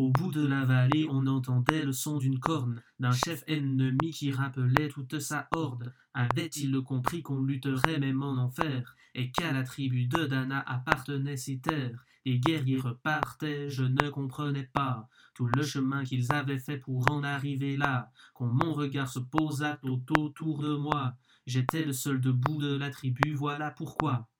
Au bout de la vallée, on entendait le son d'une corne, d'un chef ennemi qui rappelait toute sa horde. Avait-il compris qu'on lutterait même en enfer, et qu'à la tribu de Dana appartenaient ces terres? Les guerriers repartaient, je ne comprenais pas tout le chemin qu'ils avaient fait pour en arriver là. Quand mon regard se posa tout autour de moi, j'étais le seul debout de la tribu, voilà pourquoi.